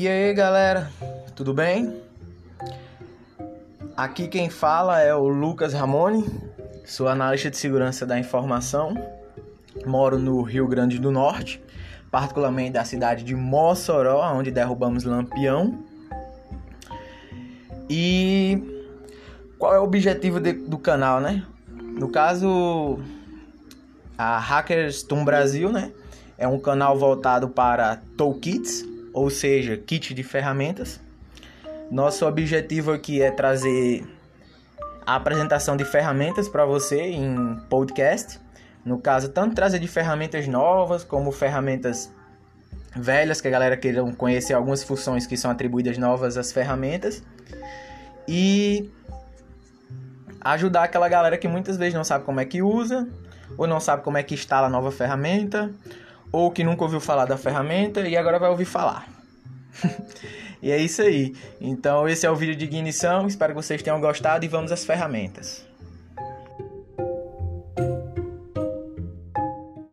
E aí galera, tudo bem? Aqui quem fala é o Lucas Ramone, sou analista de segurança da informação, moro no Rio Grande do Norte, particularmente da cidade de Mossoró, onde derrubamos Lampião. E qual é o objetivo de, do canal, né? No caso, a Hackers Tool Brasil, né? É um canal voltado para toolkits, ou seja, kit de ferramentas. Nosso objetivo aqui é trazer a apresentação de ferramentas para você em podcast. No caso, tanto trazer de ferramentas novas como ferramentas velhas que a galera queira conhecer algumas funções que são atribuídas novas às ferramentas. E ajudar aquela galera que muitas vezes não sabe como é que usa, ou não sabe como é que instala a nova ferramenta, ou que nunca ouviu falar da ferramenta e agora vai ouvir falar. e é isso aí. Então esse é o vídeo de ignição, espero que vocês tenham gostado e vamos às ferramentas.